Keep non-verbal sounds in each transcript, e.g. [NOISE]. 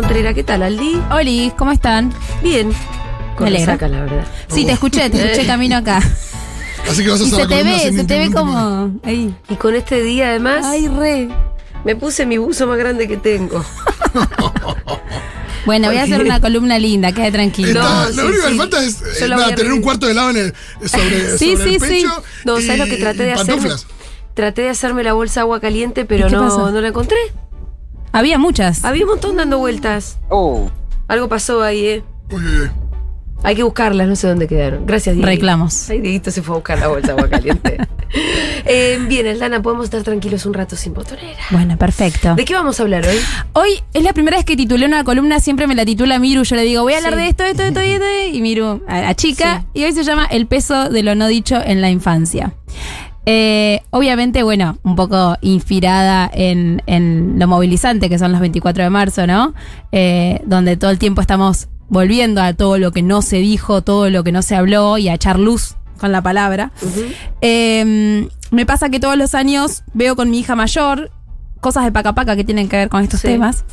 Contreras. ¿Qué tal, Aldi? Oli, ¿cómo están? Bien. Con Me alegra. resaca, la verdad. Sí, te escuché, te escuché camino acá. [LAUGHS] Así que vas a Y se la te ve, se te ve como. Ahí. Y con este día, además, Ay, re. me puse mi buzo más grande que tengo. [LAUGHS] Bueno, voy a hacer una columna linda, quede tranquilo. Está- No, lo sí, único que sí. falta es eh, nada, tener un cuarto de helado en el, sobre, [LAUGHS] Sí, sobre sí, el sí. pecho. No, y, ¿sabes lo que traté de hacer? pantuflas. Traté de hacerme la bolsa agua caliente, pero ¿Y qué no, pasó? no la encontré. Había muchas. Había un montón dando vueltas. Oh. Algo pasó ahí, ¿eh? Uy, uy, uy. Hay que buscarlas, no sé dónde quedaron. Gracias, Diego. Reclamos. Ay, Dieguito se fue a buscar la bolsa agua caliente. [LAUGHS] Eh, bien, Aldana, podemos estar tranquilos un rato sin botonera. Bueno, perfecto. ¿De qué vamos a hablar hoy? Hoy es la primera vez que titulé una columna, siempre me la titula Miru. Yo le digo, voy a hablar Sí. de esto, esto, esto y esto. Y Miru, a, a chica. Y hoy se llama El peso de lo no dicho en la infancia. Eh, obviamente, bueno, un poco inspirada en, en lo movilizante que son los 24 de marzo, ¿no? Eh, donde todo el tiempo estamos volviendo a todo lo que no se dijo, todo lo que no se habló y a echar luz con la palabra. Eh, me pasa que todos los años veo con mi hija mayor cosas de paca paca que tienen que ver con estos Sí. temas.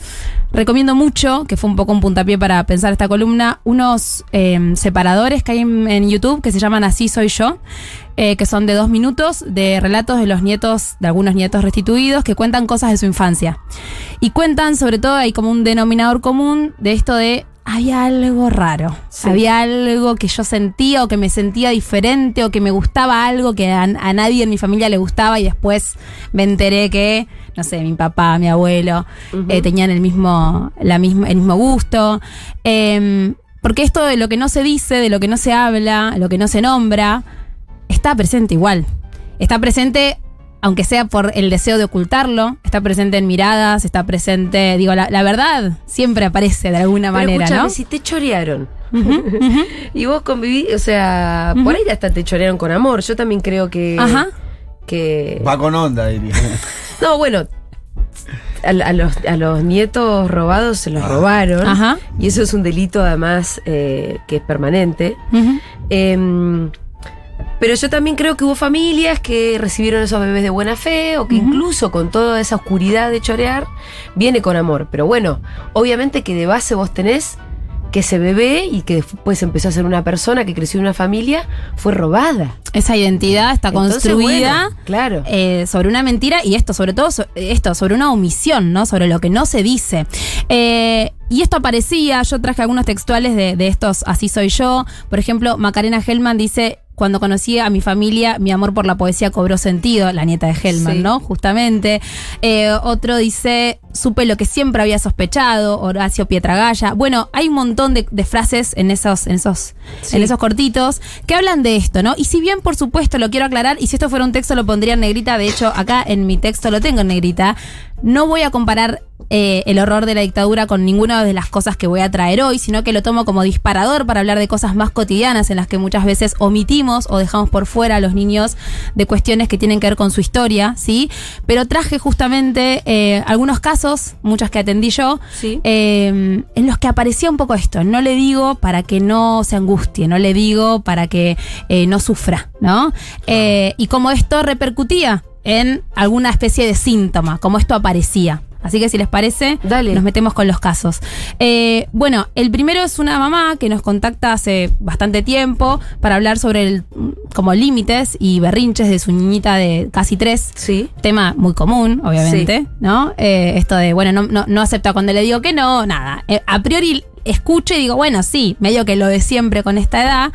Recomiendo mucho, que fue un poco un puntapié para pensar esta columna, unos eh, separadores que hay en, en YouTube que se llaman Así Soy Yo, eh, que son de dos minutos de relatos de los nietos, de algunos nietos restituidos, que cuentan cosas de su infancia. Y cuentan, sobre todo, hay como un denominador común de esto de había algo raro. Sí. Había algo que yo sentía o que me sentía diferente o que me gustaba algo que a, a nadie en mi familia le gustaba y después me enteré que, no sé, mi papá, mi abuelo eh, tenían el mismo, la misma, el mismo gusto. Em, porque esto de lo que no se dice, de lo que no se habla, lo que no se nombra, está presente igual. Está presente, aunque sea por el deseo de ocultarlo, está presente en miradas, está presente, digo, la, la verdad siempre aparece de alguna Pero manera, ¿no? si te chorearon. [LAUGHS] y vos conviví, o sea, por ahí hasta te chorearon con amor. Yo también creo que. Ajá. Que. Va con onda, diría. [LAUGHS] No, bueno. A, a los, a los nietos robados se los robaron. Ajá. Y eso es un delito, además, eh, que es permanente. Em, pero yo también creo que hubo familias que recibieron esos bebés de buena fe o que incluso con toda esa oscuridad de chorear, viene con amor. Pero bueno, obviamente que de base vos tenés que ese bebé y que después empezó a ser una persona que creció en una familia, fue robada. Esa identidad está Entonces, construida. bueno, claro. eh, sobre una mentira y esto, sobre todo, so- esto, sobre una omisión, ¿no? Sobre lo que no se dice. Eh, y esto aparecía, yo traje algunos textuales de, de estos Así soy yo. Por ejemplo, Macarena Hellman dice. Cuando conocí a mi familia, mi amor por la poesía cobró sentido, la nieta de Hellman, Sí. ¿no? Justamente. Eh, otro dice, supe lo que siempre había sospechado, Horacio Pietragaya. Bueno, hay un montón de, de frases en esos, en esos, Sí. en esos cortitos que hablan de esto, ¿no? Y si bien, por supuesto, lo quiero aclarar, y si esto fuera un texto lo pondría en negrita, de hecho, acá en mi texto lo tengo en negrita, no voy a comparar eh, el horror de la dictadura con ninguna de las cosas que voy a traer hoy, sino que lo tomo como disparador para hablar de cosas más cotidianas en las que muchas veces omitimos o dejamos por fuera a los niños de cuestiones que tienen que ver con su historia, ¿sí? Pero traje justamente eh, algunos casos, muchas que atendí yo, Sí. eh, en los que aparecía un poco esto. No le digo para que no se angustie, no le digo para que no sufra, ¿no? Y como esto repercutía en alguna especie de síntoma, como esto aparecía. Así que si les parece, Dale. nos metemos con los casos. Eh, bueno, el primero es una mamá que nos contacta hace bastante tiempo para hablar sobre el, como límites y berrinches de su niñita de casi tres. Sí. Tema muy común, obviamente, ¿no? Eh, esto de, bueno, no, no, no acepta cuando le digo que no, nada. Eh, a priori escucho y digo, bueno, sí, medio que lo de siempre con esta edad.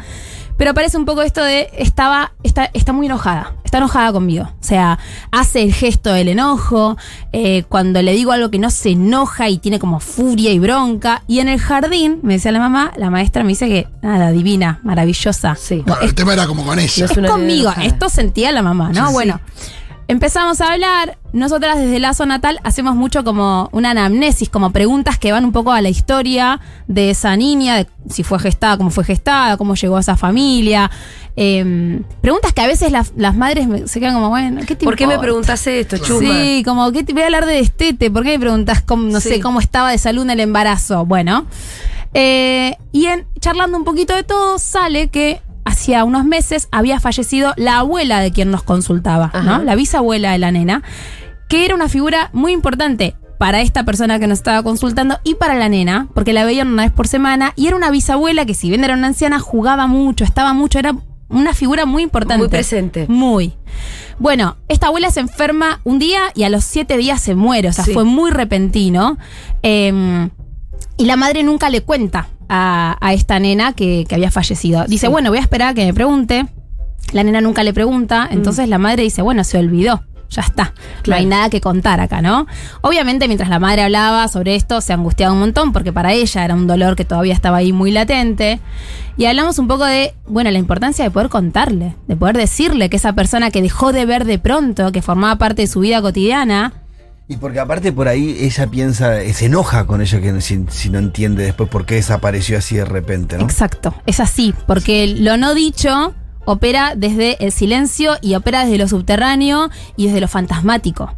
Pero aparece un poco esto de, estaba, está, está muy enojada, está enojada conmigo. O sea, hace el gesto del enojo, eh, cuando le digo algo que no se enoja y tiene como furia y bronca. Y en el jardín, me decía la mamá, la maestra me dice que, nada, divina, maravillosa. Sí. Claro, el tema era como con ella. Es conmigo, enojada. esto sentía la mamá, ¿no? Sí, sí. Empezamos a hablar. Nosotras desde Lazo Natal hacemos mucho como una anamnesis, como preguntas que van un poco a la historia de esa niña, de si fue gestada, cómo fue gestada, cómo llegó a esa familia. Eh, preguntas que a veces las, las madres me- se quedan como, bueno, ¿qué te ¿Por qué me preguntas esto, Chuma? Sí, como te voy a hablar de destete, ¿por qué me preguntas cómo, no Sí. sé, cómo estaba de salud en el embarazo? Bueno, eh, y en charlando un poquito de todo, sale que hacía unos meses había fallecido la abuela de quien nos consultaba, Ajá. ¿no? La bisabuela de la nena, que era una figura muy importante para esta persona que nos estaba consultando y para la nena, porque la veían una vez por semana y era una bisabuela que si bien era una anciana jugaba mucho, estaba mucho, era una figura muy importante. Muy presente. Muy. Bueno, esta abuela se enferma un día y a los siete días se muere, o sea, Sí. fue muy repentino. Eh, y la madre nunca le cuenta a, a esta nena que, que había fallecido. Dice, Sí. bueno, voy a esperar a que me pregunte. La nena nunca le pregunta, entonces la madre dice, bueno, se olvidó. Ya está, no hay nada que contar acá, ¿no? Obviamente, mientras la madre hablaba sobre esto, se angustiaba un montón porque para ella era un dolor que todavía estaba ahí muy latente. Y hablamos un poco de, bueno, la importancia de poder contarle, de poder decirle que esa persona que dejó de ver de pronto, que formaba parte de su vida cotidiana, Y porque aparte por ahí ella piensa, se enoja con ella que si, si no entiende después por qué desapareció así de repente, ¿no? Exacto, es así, porque lo no dicho opera desde el silencio y opera desde lo subterráneo y desde lo fantasmático.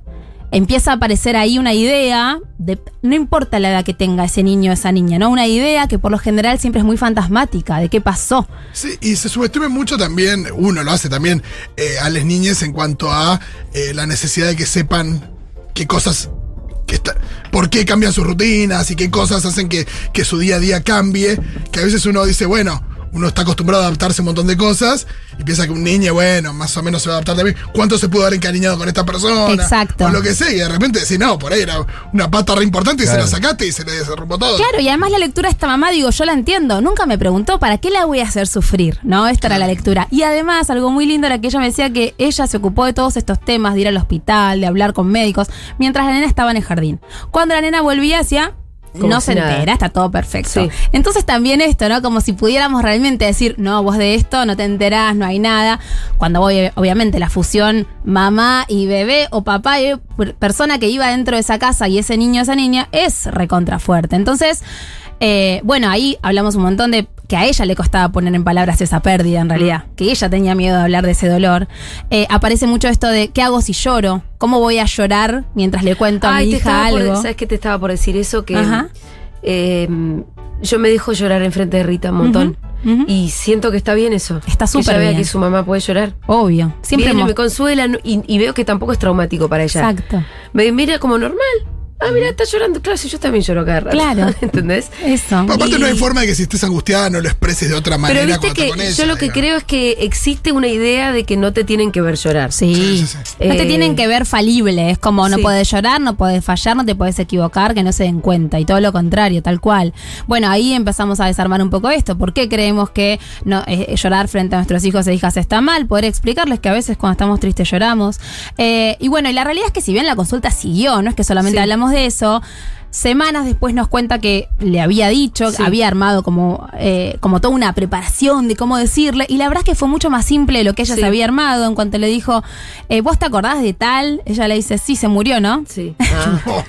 Empieza a aparecer ahí una idea, de, no importa la edad que tenga ese niño o esa niña, ¿no? Una idea que por lo general siempre es muy fantasmática, de qué pasó. Sí, y se subestima mucho también, uno lo hace también, eh, a las niñas en cuanto a eh, la necesidad de que sepan qué cosas, que está- por qué cambian sus rutinas y qué cosas hacen que, que su día a día cambie, que a veces uno dice, bueno, uno está acostumbrado a adaptarse a un montón de cosas y piensa que un niño, bueno, más o menos se va a adaptar también. ¿Cuánto se pudo haber encariñado con esta persona? Exacto. O lo que sea, y de repente decís, no, por ahí era una pata re importante y se la sacaste y se le derrumbó todo. Claro, y además la lectura de esta mamá, digo, yo la entiendo. Nunca me preguntó, ¿para qué la voy a hacer sufrir? ¿No? Esta era la lectura. Y además, algo muy lindo era que ella me decía que ella se ocupó de todos estos temas, de ir al hospital, de hablar con médicos, mientras la nena estaba en el jardín. Cuando la nena volvía, hacía. No si se nada. entera, está todo perfecto. Sí. Entonces también esto, ¿no? Como si pudiéramos realmente decir, no, vos de esto no te enterás, no hay nada. Cuando voy, obviamente, la fusión mamá y bebé o papá y per- persona que iba dentro de esa casa y ese niño esa niña es recontra fuerte. Entonces, eh, bueno, ahí hablamos un montón de que a ella le costaba poner en palabras esa pérdida en realidad, que ella tenía miedo de hablar de ese dolor. Eh, aparece mucho esto de ¿qué hago si lloro? ¿Cómo voy a llorar mientras le cuento a Ay, mi te hija por- algo? ¿Sabes qué te estaba por decir eso? Que eh, yo me dejo llorar enfrente de Rita un montón. Y siento que está bien eso. Está súper ella vea bien. que su mamá puede llorar. Obvio. Siempre Viene, me consuela y, y veo que tampoco es traumático para ella. Exacto. Me mira como normal. Ah, mira, está llorando. Claro, si yo también lloro cada rato. Claro. [LAUGHS] ¿Entendés? Eso. Pero aparte Y- no hay forma de que si estés angustiada no lo expreses de otra manera Pero viste que con ella. yo lo que digamos. creo es que existe una idea de que no te tienen que ver llorar. Sí. Sí, sí, sí. No te Eh, tienen que ver falible. Es como no sí. puedes llorar, no puedes fallar, no te puedes equivocar, que no se den cuenta. Y todo lo contrario, tal cual. Bueno, ahí empezamos a desarmar un poco esto. ¿Por qué creemos que no, eh, llorar frente a nuestros hijos e hijas está mal? Poder explicarles que a veces cuando estamos tristes lloramos. Eh, y bueno, y la realidad es que si bien la consulta siguió, no es que solamente Sí. De eso. Semanas después nos cuenta que le había dicho, Sí. había armado como, eh, como toda una preparación de cómo decirle, y la verdad es que fue mucho más simple de lo que ella Sí. se había armado. En cuanto le dijo, eh, ¿vos te acordás de tal? Ella le dice, sí, se murió, ¿no? Sí. [LAUGHS]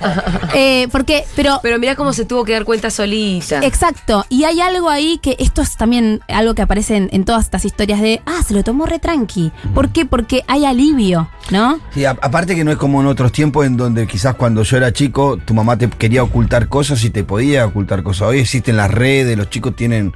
Ah. Eh, porque, pero, Pero mira cómo se tuvo que dar cuenta solita. exacto, y hay algo ahí que esto es también algo que aparece en, en todas estas historias de, ah, se lo tomó re tranqui. ¿Por qué? Porque hay alivio, ¿no? Sí, a- aparte que no es como en otros tiempos en donde quizás cuando yo era chico tu mamá te quería ocultar cosas y te podía ocultar cosas. Hoy existen las redes, los chicos tienen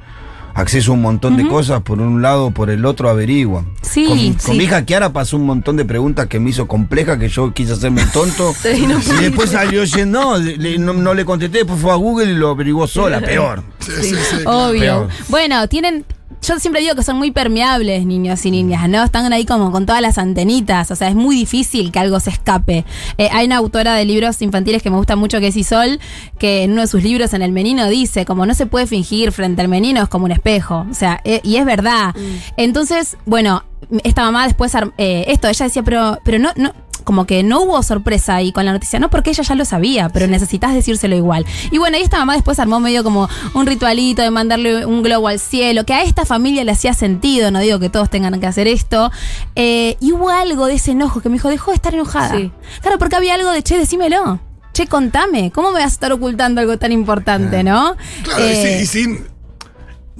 acceso a un montón de cosas, por un lado, por el otro averiguan. Sí, con, sí. con mi hija Kiara pasó un montón de preguntas que me hizo compleja, que yo quise hacerme el tonto. [LAUGHS] Sí, no y después salió diciendo, no, le- no, no le contesté, después fue a Google y lo averiguó sola, [LAUGHS] peor. Sí, sí, sí, claro. Obvio. Peor. Bueno, tienen. Yo siempre digo que son muy permeables niños y niñas, ¿no? Están ahí como con todas las antenitas, o sea, es muy difícil que algo se escape. Eh, hay una autora de libros infantiles que me gusta mucho, que es Isol, que en uno de sus libros en el menino dice, como no se puede fingir frente al menino, es como un espejo, o sea, eh, y es verdad. Entonces, bueno, esta mamá después, eh, esto, ella decía, pero, pero no, no, como que no hubo sorpresa ahí con la noticia, no porque ella ya lo sabía, pero necesitas decírselo igual. Y bueno, y esta mamá después armó medio como un ritualito de mandarle un globo al cielo, que a esta familia le hacía sentido, no digo que todos tengan que hacer esto. Eh, y hubo algo de ese enojo que me dijo, dejó de estar enojada. Sí. Claro, porque había algo de, che, decímelo. Che, contame, ¿cómo me vas a estar ocultando algo tan importante, no? Claro, y Eh, sin- y sin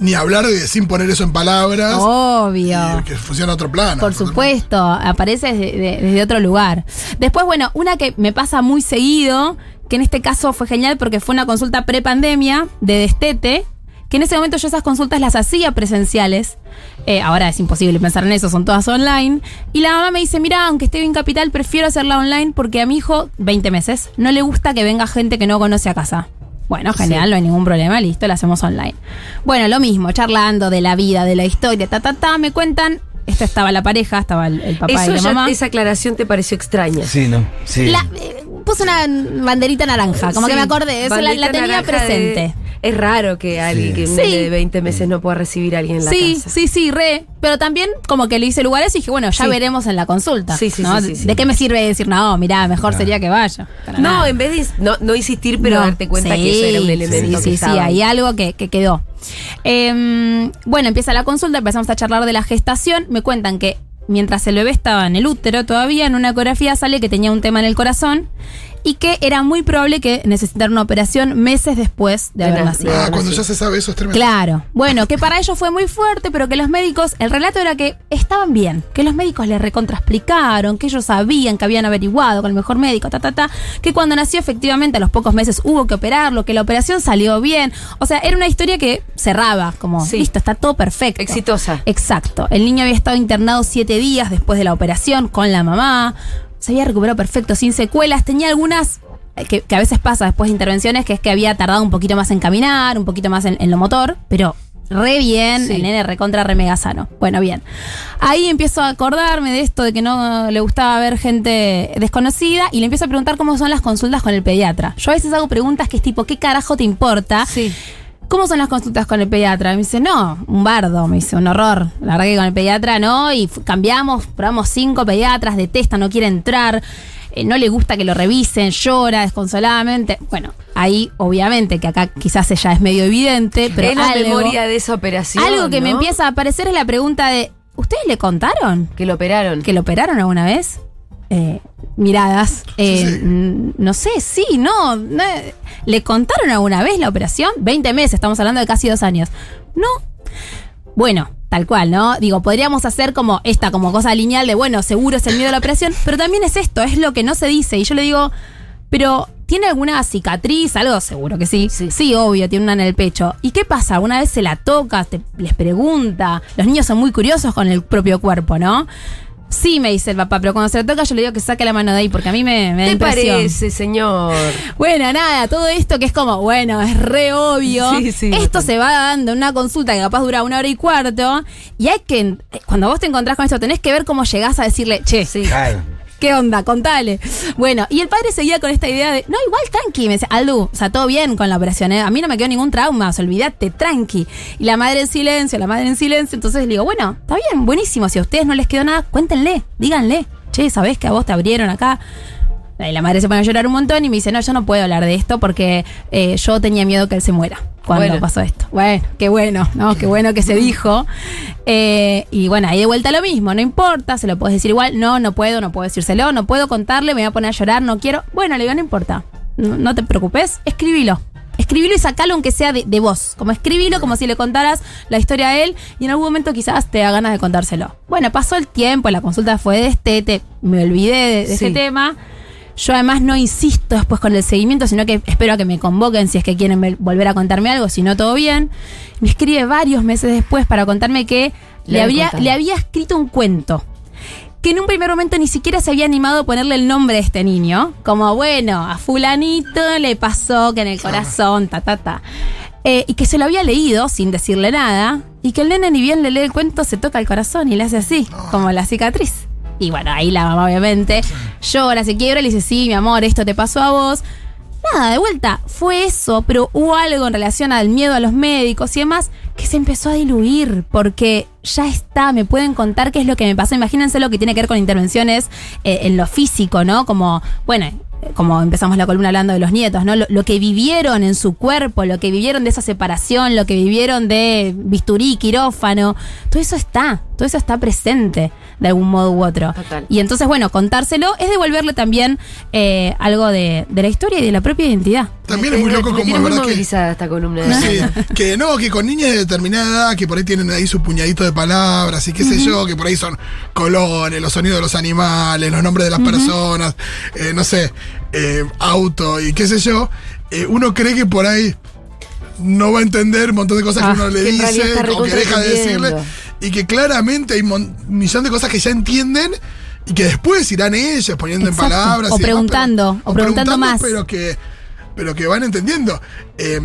ni hablar de sin poner eso en palabras. Obvio. y que funciona a otro plano. Por supuesto, aparece desde, de- desde otro lugar. Después, bueno, una que me pasa muy seguido, que en este caso fue genial porque fue una consulta pre-pandemia de destete, que en ese momento yo esas consultas las hacía presenciales. Eh, ahora es imposible pensar en eso, son todas online. Y la mamá me dice, mira, aunque esté en capital, prefiero hacerla online porque a mi hijo, 20 meses, no le gusta que venga gente que no conoce a casa. Bueno, genial, no hay ningún problema, listo, la hacemos online. Bueno, lo mismo, charlando de la vida, de la historia, ta, ta, ta, me cuentan, esta estaba la pareja, estaba el, el papá Eso y la ya- mamá. esa aclaración te pareció extraña. Sí, ¿no? Sí. La- eh, puse una banderita naranja, como Sí, que me acordé, eso la, la tenía presente. Es raro que alguien, que un Sí. de 20 meses no pueda recibir a alguien en la Sí, casa. sí, sí, re. Pero también como que le hice lugares y dije, bueno, ya Sí. veremos en la consulta. Sí, sí, ¿no? sí, sí, sí. ¿De qué me sirve decir, no, mirá, mejor sería que vaya? Para No, nada. en vez de no, no insistir, pero No, darte cuenta sí, que eso era un elemento Sí, que sí, sí, hay algo que, que quedó. Em, bueno, empieza la consulta, empezamos a charlar de la gestación. Me cuentan que mientras el bebé estaba en el útero todavía, en una ecografía sale que tenía un tema en el corazón y que era muy probable que necesitara una operación meses después de haber na- nacido. Ah, cuando ya se sabe eso es tremendo. Claro. Bueno, que para ellos fue muy fuerte, pero que los médicos, el relato era que estaban bien, que los médicos le recontraexplicaron, que ellos sabían que habían averiguado con el mejor médico, ta, ta, ta, que cuando nació efectivamente a los pocos meses hubo que operarlo, que la operación salió bien. O sea, era una historia que cerraba, como, Sí. listo, está todo perfecto. Exitosa. Exacto. El niño había estado internado siete días después de la operación con la mamá. Se había recuperado perfecto, sin secuelas. Tenía algunas eh, que, que a veces pasa después de intervenciones, que es que había tardado un poquito más en caminar, un poquito más en, en lo motor, pero re bien, Sí. el nene recontra re mega sano. Bueno, bien. Ahí empiezo a acordarme de esto de que no le gustaba ver gente desconocida y le empiezo a preguntar cómo son las consultas con el pediatra. Yo a veces hago preguntas que es tipo, ¿qué carajo te importa? Sí. ¿Cómo son las consultas con el pediatra? Me dice, no, un bardo, me dice, un horror. La verdad que con el pediatra no, y cambiamos, probamos cinco pediatras, detesta, no quiere entrar, eh, no le gusta que lo revisen, llora desconsoladamente. Bueno, ahí obviamente que acá quizás ya es medio evidente, pero es la algo, memoria de esa operación. algo que me empieza a aparecer es la pregunta de, ¿ustedes le contaron Que lo operaron. que lo operaron alguna vez? Eh, miradas. Eh, Sí, No sé, sí, no, no, ¿Le contaron alguna vez la operación? 20 meses, estamos hablando de casi dos años. No. Bueno, tal cual, ¿no? Digo, podríamos hacer como esta, como cosa lineal de, bueno, seguro es el miedo a la operación, pero también es esto, es lo que no se dice. Y yo le digo, pero ¿tiene alguna cicatriz? Algo seguro que sí. Sí. Sí, obvio, tiene una en el pecho. ¿Y qué pasa? ¿Alguna vez se la toca? te- les pregunta. Los niños son muy curiosos con el propio cuerpo, ¿no? Sí, me dice el papá, pero cuando se la toca yo le digo que saque la mano de ahí porque a mí me, me da ¿Qué impresión. parece, señor? Bueno, nada, todo esto que es como, bueno, es re obvio. Sí, sí, esto se va dando en una consulta que capaz dura una hora y cuarto. Y hay que, cuando vos te encontrás con esto, tenés que ver cómo llegás a decirle, che, Sí. ¿Qué onda? Contale. Bueno, y el padre seguía con esta idea de, no, igual tranqui. Me decía, Aldu, o sea, todo bien con la operación, ¿eh? A mí no me quedó ningún trauma, o sea, olvídate, tranqui. Y la madre en silencio, la madre en silencio. Entonces le digo, bueno, está bien, buenísimo. Si a ustedes no les quedó nada, cuéntenle, díganle. Che, ¿sabés que a vos te abrieron acá? Y la madre se pone a llorar un montón y me dice, no, yo no puedo hablar de esto porque eh, yo tenía miedo que él se muera cuando Bueno. pasó esto. Bueno, qué bueno, ¿no? Qué bueno que se dijo. Eh, y bueno, ahí de vuelta lo mismo, no importa, se lo puedes decir igual, no, no puedo, no puedo decírselo, no puedo contarle, me voy a poner a llorar, no quiero. Bueno, le digo, no importa, no, no te preocupes, escribilo. Escribilo y sacalo aunque sea de, de vos. Como escribilo como si le contaras la historia a él y en algún momento quizás te da ganas de contárselo. Bueno, pasó el tiempo, la consulta fue de este, te- me olvidé de, de Sí. ese tema. Yo además no insisto después con el seguimiento, sino que espero a que me convoquen si es que quieren ve- volver a contarme algo, si no todo bien. Me escribe varios meses después para contarme que Le le, había contado. le había escrito un cuento. Que en un primer momento ni siquiera se había animado a ponerle el nombre de este niño. Como, bueno, a fulanito le pasó que en el corazón, ta, ta, ta. Eh, y que se lo había leído sin decirle nada. Y que el nene ni bien le lee el cuento, se toca el corazón y le hace así, como la cicatriz. Y bueno, ahí la mamá obviamente llora, se quiebra le dice, sí, mi amor, esto te pasó a vos. Nada, de vuelta, fue eso, pero hubo algo en relación al miedo a los médicos y demás que se empezó a diluir, porque ya está, me pueden contar qué es lo que me pasó. Imagínense lo que tiene que ver con intervenciones eh, en lo físico, ¿no? Como, bueno, como empezamos la columna hablando de los nietos, ¿no? Lo que vivieron en su cuerpo, lo que vivieron de esa separación, lo que vivieron de bisturí, quirófano, todo eso está, todo eso está presente de algún modo u otro. Total. Y entonces, bueno, contárselo es devolverle también eh, algo de, de la historia y de la propia identidad. También es muy loco como es muy verdad que. movilizada esta columna. de Sí, Ana. [LAUGHS] que no, que con niñas de determinada edad, que por ahí tienen ahí su puñadito de palabras y qué sé yo, que por ahí son colores, los sonidos de los animales, los nombres de las personas, eh, no sé, eh, auto y qué sé yo, eh, uno cree que por ahí no va a entender un montón de cosas Ah, que uno le que dice o que deja de decirle. Y que claramente hay un millón de cosas que ya entienden y que después irán ellos poniendo Exacto. en palabras. O y demás, preguntando, o preguntando más. Pero que, pero que van entendiendo. Eh,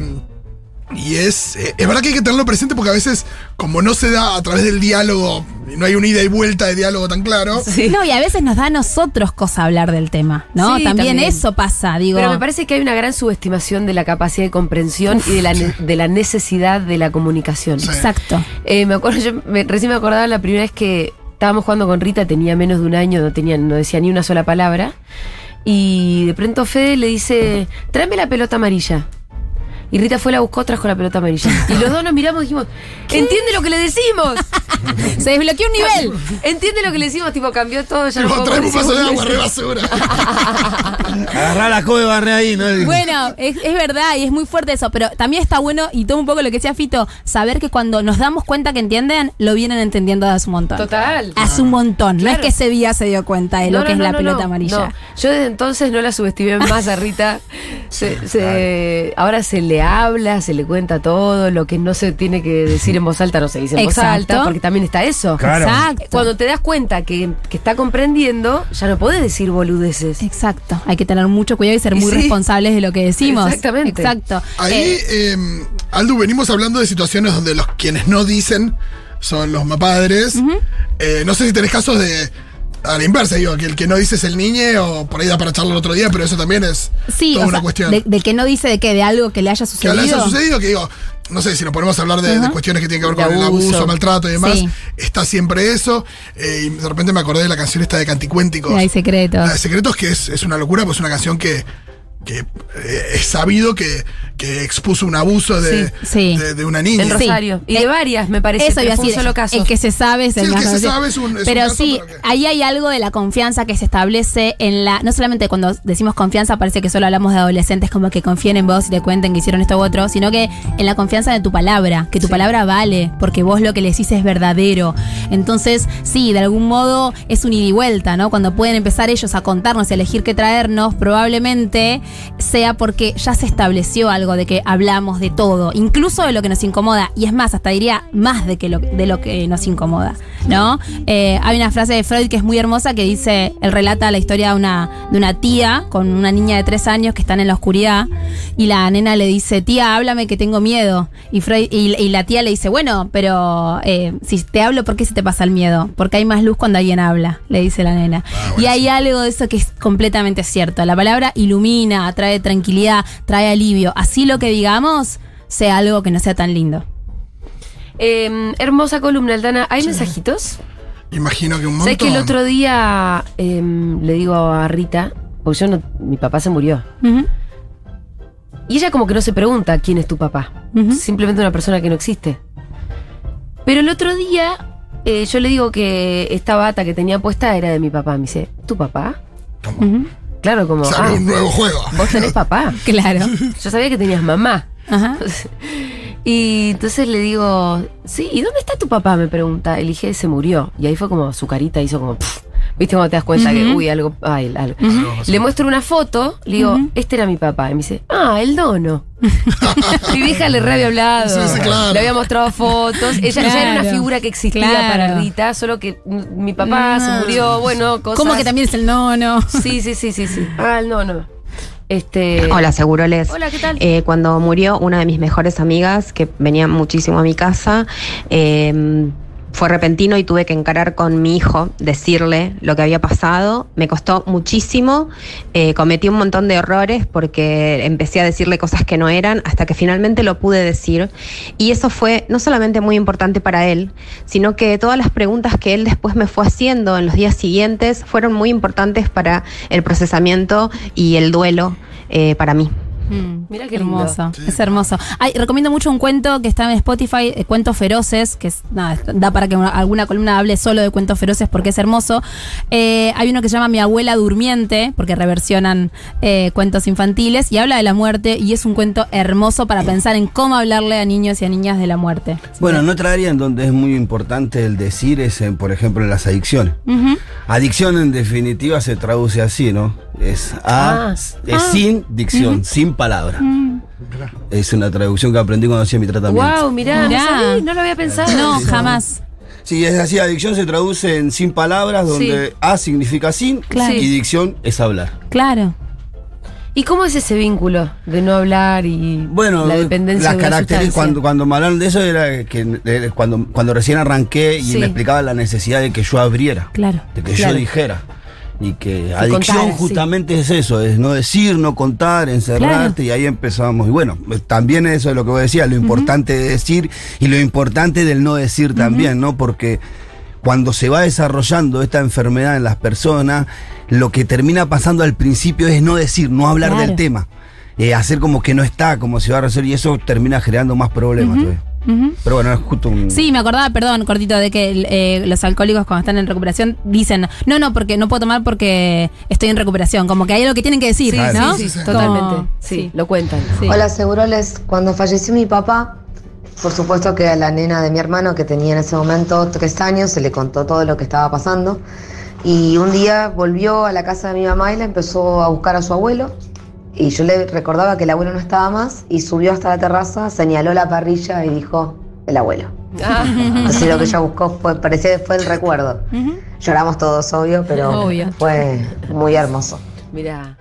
y es, eh, es verdad que hay que tenerlo presente porque a veces, como no se da a través del diálogo, no hay una ida y vuelta de diálogo tan claro. Sí. No, y a veces nos da a nosotros cosa hablar del tema, ¿no? Sí, también, también. eso pasa, digo. Pero me parece que hay una gran subestimación de la capacidad de comprensión y de la, ne- de la necesidad de la comunicación. Sí. Exacto. Eh, me acuerdo, yo me- recién me acordaba la primera vez que estábamos jugando con Rita, tenía menos de un año, no tenía, no decía ni una sola palabra. Y de pronto Fede le dice, tráeme la pelota amarilla. Y Rita fue, la buscó, trajo la pelota amarilla. Y los dos nos miramos y dijimos, ¿entiende lo que le decimos? [LAUGHS] [LAUGHS] Se desbloqueó un nivel. ¿Entiende lo que le decimos? Tipo, cambió todo, ya no traeme un vaso de agua, [LAUGHS] [LAUGHS] re basura. Agarrar la coba y barrer ahí, ¿no? Bueno, es, es verdad y es muy fuerte eso, pero también está bueno, y todo un poco lo que decía Fito, saber que cuando nos damos cuenta que entienden, lo vienen entendiendo hace un montón. Total. Hace un montón. No es que ese día se dio cuenta de lo que no, es no, la no, pelota no, amarilla. no. Yo desde entonces no la subestimé más a Rita. Se- se- ahora se le habla, se le cuenta todo, lo que no se tiene que decir en voz alta no se dice en voz alta, porque también está eso. Claro. Exacto. Cuando te das cuenta que, que está comprendiendo, ya no podés decir boludeces. Exacto. Hay que tener mucho cuidado y ser Y muy sí. responsables de lo que decimos. Exactamente. Exacto. Ahí, Eh, eh, Aldu, venimos hablando de situaciones donde los quienes no dicen son los padres. Eh, no sé si tenés casos de. A la inversa, digo, que el que no dice es el niño, o por ahí da para charlar el otro día, pero eso también es sí, toda o una sea, cuestión. de, de que no dice de qué, de algo que le haya que sucedido. haya sucedido, que digo, no sé si nos ponemos a hablar de, cuestiones que tienen que ver con el abuso. abuso, maltrato y demás, Sí. está siempre eso. eh, y de repente me acordé de la canción esta de Canticuénticos. Secretos. La de Secretos, que es, es una locura, pues es una canción que, que eh, es sabido que, que expuso un abuso de, Sí, sí. de, de una niña. En Sí. Rosario. Y Eh, de varias, me parece. Eso iba a decir, solo caso. el que se sabe es Sí, el el más que se sabe es un- es un Pero caso, sí, pero ahí hay algo de la confianza que se establece en la. No solamente cuando decimos confianza, parece que solo hablamos de adolescentes como que confíen en vos y te cuenten que hicieron esto u otro, sino que en la confianza de tu palabra, que tu Sí. palabra vale, porque vos lo que le decís es verdadero. Entonces, sí, de algún modo es un ida y vuelta, ¿no? Cuando pueden empezar ellos a contarnos y a elegir qué traernos, probablemente sea porque ya se estableció algo de que hablamos de todo, incluso de lo que nos incomoda, y es más, hasta diría más de, que lo, de lo que nos incomoda, ¿no? Eh, hay una frase de Freud que es muy hermosa que dice, él relata la historia de una, de una tía con una niña de tres años que están en la oscuridad, y la nena le dice, tía, háblame que tengo miedo, y, Freud, y, y la tía le dice, bueno, pero eh, si te hablo, ¿por qué se te pasa el miedo? Porque hay más luz cuando alguien habla, le dice la nena. y hay algo de eso que es completamente cierto. La palabra ilumina, trae tranquilidad, trae alivio. Así lo que digamos sea algo que no sea tan lindo. Eh, hermosa columna, Aldana. ¿Hay mensajitos? Imagino que un montón. ¿Sabes que el otro día em, le digo a Rita, porque yo no, mi papá se murió. Y ella como que no se pregunta quién es tu papá. Simplemente una persona que no existe. Pero el otro día eh, yo le digo que esta bata que tenía puesta era de mi papá. Me dice, ¿tu papá? Claro, como, ah, un nuevo juego. vos tenés papá. [LAUGHS] Claro. Yo sabía que tenías mamá. Ajá. [LAUGHS] Y entonces le digo, sí, ¿y dónde está tu papá? Me pregunta. El dije, se murió. Y ahí fue como su carita hizo como, "Pff". ¿viste cuando te das cuenta que, uy, algo, ay, algo. Le muestro una foto, le digo, este era mi papá. Y me dice, ah, el dono. [LAUGHS] mi vieja le re había hablado. Sí, sí, claro. Le había mostrado fotos. Ella ya era una figura que existía Claro. para Rita, solo que mi papá se No. murió, bueno, cosas. Como que también es el nono. Sí, sí, sí, sí, sí. Ah, el nono. Este. Hola, Seguroles. Hola, ¿qué tal? Eh, cuando murió una de mis mejores amigas, que venía muchísimo a mi casa, eh, fue repentino y tuve que encarar con mi hijo, decirle lo que había pasado. Me costó muchísimo, eh, cometí un montón de errores porque empecé a decirle cosas que no eran hasta que finalmente lo pude decir. Y eso fue no solamente muy importante para él, sino que todas las preguntas que él después me fue haciendo en los días siguientes fueron muy importantes para el procesamiento y el duelo eh, para mí. Mm, Mirá qué hermoso, es hermoso. Ay, recomiendo mucho un cuento que está en Spotify, eh, Cuentos Feroces, que es, nada, da para que una- alguna columna hable solo de cuentos feroces porque es hermoso. Eh, hay uno que se llama Mi abuela durmiente, porque reversionan eh, cuentos infantiles, y habla de la muerte, y es un cuento hermoso para pensar en cómo hablarle a niños y a niñas de la muerte. Bueno, en otra área en donde es muy importante el decir es, en, por ejemplo, en las adicciones. Adicción en definitiva se traduce así, ¿no? Es, a, Ah. es sin dicción, sin palabra. Mm. Es una traducción que aprendí cuando hacía mi tratamiento. Wow, mirá, Mirá. No, lo había pensado. No, jamás. Sí, es así, adicción se traduce en sin palabras, donde A significa sin Claro. y dicción es hablar. Claro. ¿Y cómo es ese vínculo de no hablar y Bueno, la dependencia las de características, cuando, cuando me hablaron de eso era que eh, cuando, cuando recién arranqué y Sí. me explicaba la necesidad de que yo abriera, Claro. de que Claro. yo dijera. Y que adicción sí. justamente es eso, es no decir, no contar, encerrarte y ahí empezamos. Y bueno, eh, también eso es lo que vos decías, lo importante de decir y lo importante del no decir también, ¿no? Porque cuando se va desarrollando esta enfermedad en las personas, lo que termina pasando al principio es no decir, no hablar Claro. del tema. eh, hacer como que no está, como se va a resolver, y eso termina generando más problemas Pero bueno, es justo un. Sí, me acordaba, perdón, cortito, de que eh, los alcohólicos cuando están en recuperación dicen, no, no, porque no puedo tomar porque estoy en recuperación. Como que hay algo que tienen que decir, Sí, ¿no? sí, sí, sí. totalmente. Como- sí, lo cuentan. Sí. Hola, Seguroles. Cuando falleció mi papá, por supuesto que a la nena de mi hermano, que tenía en ese momento tres años, se le contó todo lo que estaba pasando. Y un día volvió a la casa de mi mamá y le empezó a buscar a su abuelo. Y yo le recordaba que el abuelo no estaba más y subió hasta la terraza, señaló la parrilla y dijo, el abuelo. Ah, Así lo que ella buscó fue, parecía que fue el recuerdo. Lloramos todos, obvio, pero Obvio. fue muy hermoso. mirá.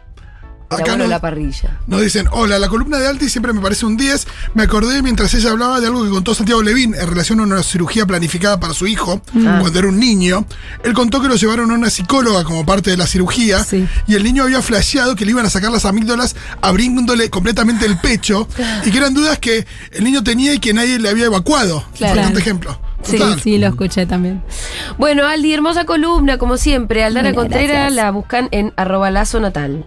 Acá no- la parrilla. Nos dicen, hola, la columna de Alti siempre me parece un 10. Me acordé mientras ella hablaba de algo que contó Santiago Levín en relación a una cirugía planificada para su hijo cuando era un niño. Él contó que lo llevaron a una psicóloga como parte de la cirugía Sí. y el niño había flasheado que le iban a sacar las amígdalas abriéndole completamente el pecho y que eran dudas que el niño tenía y que nadie le había evacuado. Claro. Importante ejemplo. Sí, Total. sí, lo escuché también. Bueno, Aldi, hermosa columna, como siempre. Aldana Contreras la buscan en arroba lazo natal.